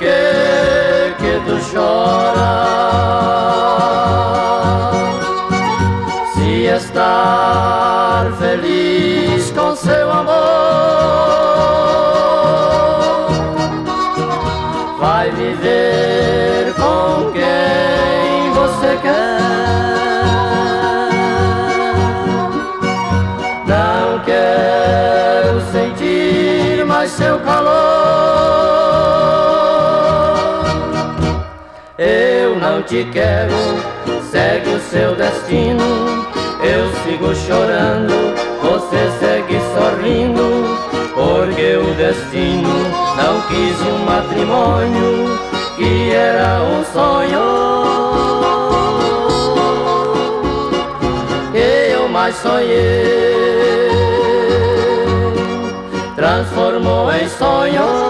Que que tu choras? Se estar feliz com seu amor, vai viver com quem você quer. Não quero sentir mais seu calor. Não te quero, segue o seu destino. Eu sigo chorando, você segue sorrindo, porque o destino não quis um matrimônio que era um sonho. Que eu mais sonhei, transformou em sonho.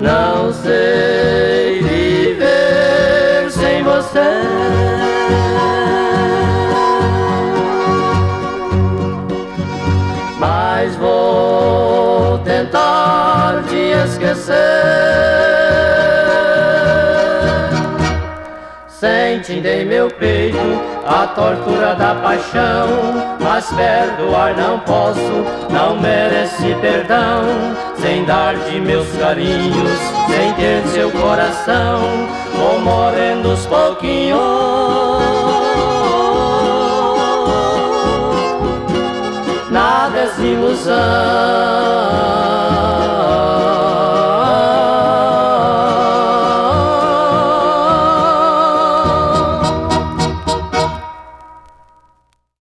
Não sei viver sem você. Mas vou tentar te esquecer. Sente em meu peito a tortura da paixão, mas perdoar não posso, não merece perdão. Sem dar de meus carinhos, sem ter seu coração, vou morrendo aos pouquinhos. Na desilusão.